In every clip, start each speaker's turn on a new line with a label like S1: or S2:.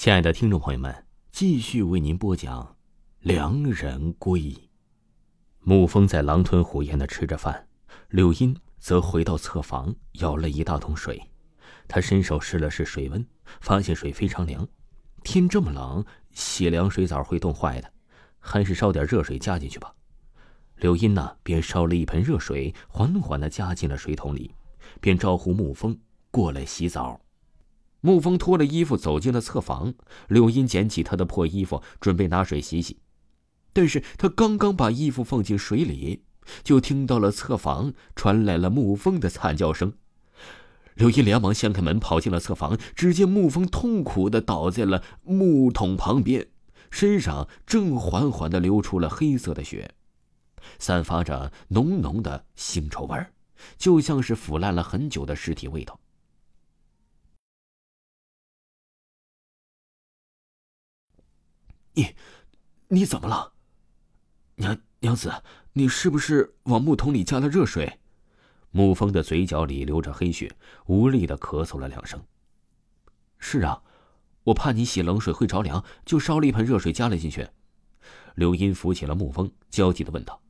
S1: 亲爱的听众朋友们，继续为您播讲《良人归》。沐风在狼吞虎咽的吃着饭，柳音则回到侧房舀了一大桶水。他伸手试了试水温，发现水非常凉。天这么冷，洗凉水澡会冻坏的，还是烧点热水加进去吧。柳音呢，便烧了一盆热水，缓缓的加进了水桶里，便招呼沐风过来洗澡。沐风脱了衣服走进了侧房，柳音捡起他的破衣服，准备拿水洗洗。但是他刚刚把衣服放进水里，就听到了侧房传来了沐风的惨叫声。柳音连忙掀开门跑进了侧房，只见沐风痛苦的倒在了木桶旁边，身上正缓缓的流出了黑色的血，散发着浓浓的腥臭味儿，就像是腐烂了很久的尸体味道。你，你怎么了？娘娘子，你是不是往木桶里加了热水？沐风的嘴角里流着黑血，无力的咳嗽了两声。是啊，我怕你洗冷水会着凉，就烧了一盆热水加了进去。刘音扶起了沐风，焦急的问道：“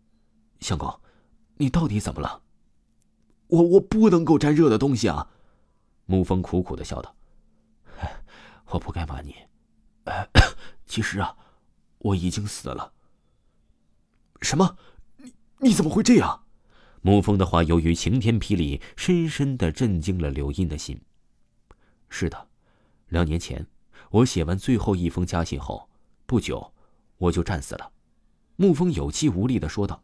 S1: 相公，你到底怎么了？”我我不能够沾热的东西啊！沐风苦苦的笑道：“我不该骂你。”其实啊，我已经死了。什么？你你怎么会这样？沐风的话由于晴天霹雳，深深的震惊了柳音的心。是的，两年前我写完最后一封家信后，不久我就战死了。沐风有气无力的说道：“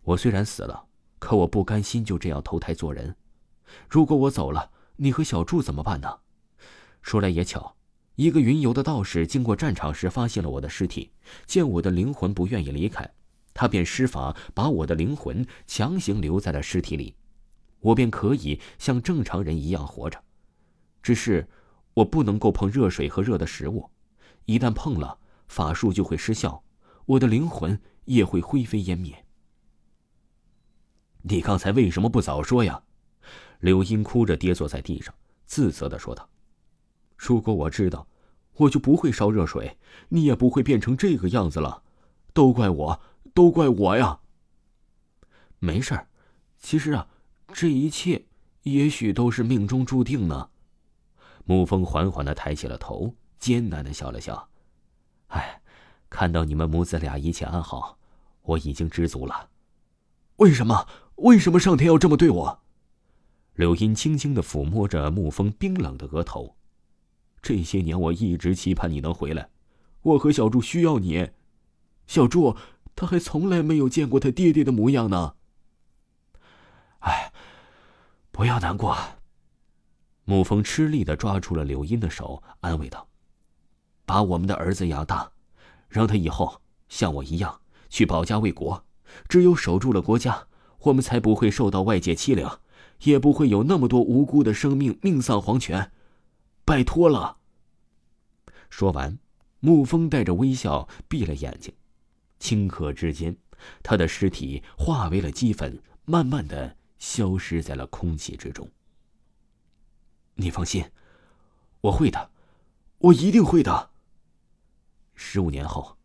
S1: 我虽然死了，可我不甘心就这样投胎做人。如果我走了，你和小柱怎么办呢？说来也巧。”一个云游的道士经过战场时，发现了我的尸体，见我的灵魂不愿意离开，他便施法把我的灵魂强行留在了尸体里，我便可以像正常人一样活着。只是我不能够碰热水和热的食物，一旦碰了，法术就会失效，我的灵魂也会灰飞烟灭。你刚才为什么不早说呀？柳英哭着跌坐在地上，自责的说道。如果我知道，我就不会烧热水，你也不会变成这个样子了。都怪我，都怪我呀。没事儿，其实啊，这一切也许都是命中注定呢。沐风缓缓的抬起了头，艰难的笑了笑。哎，看到你们母子俩一切安好，我已经知足了。为什么？为什么上天要这么对我？柳音轻轻的抚摸着沐风冰冷的额头。这些年我一直期盼你能回来，我和小柱需要你。小柱他还从来没有见过他爹爹的模样呢。哎，不要难过。沐风吃力的抓住了柳音的手，安慰道：“把我们的儿子养大，让他以后像我一样去保家卫国。只有守住了国家，我们才不会受到外界欺凌，也不会有那么多无辜的生命命丧黄泉。”拜托了。说完，沐风带着微笑闭了眼睛，顷刻之间，他的尸体化为了齑粉，慢慢的消失在了空气之中。你放心，我会的，我一定会的。十五年后，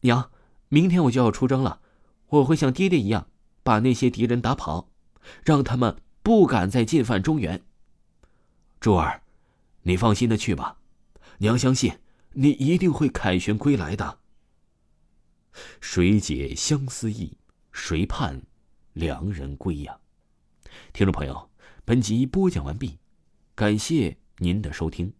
S1: 娘，明天我就要出征了，我会像爹爹一样，把那些敌人打跑，让他们不敢再进犯中原。珠儿。你放心的去吧，娘相信你一定会凯旋归来的。谁解相思意，谁盼良人归呀？听众朋友，本集播讲完毕，感谢您的收听。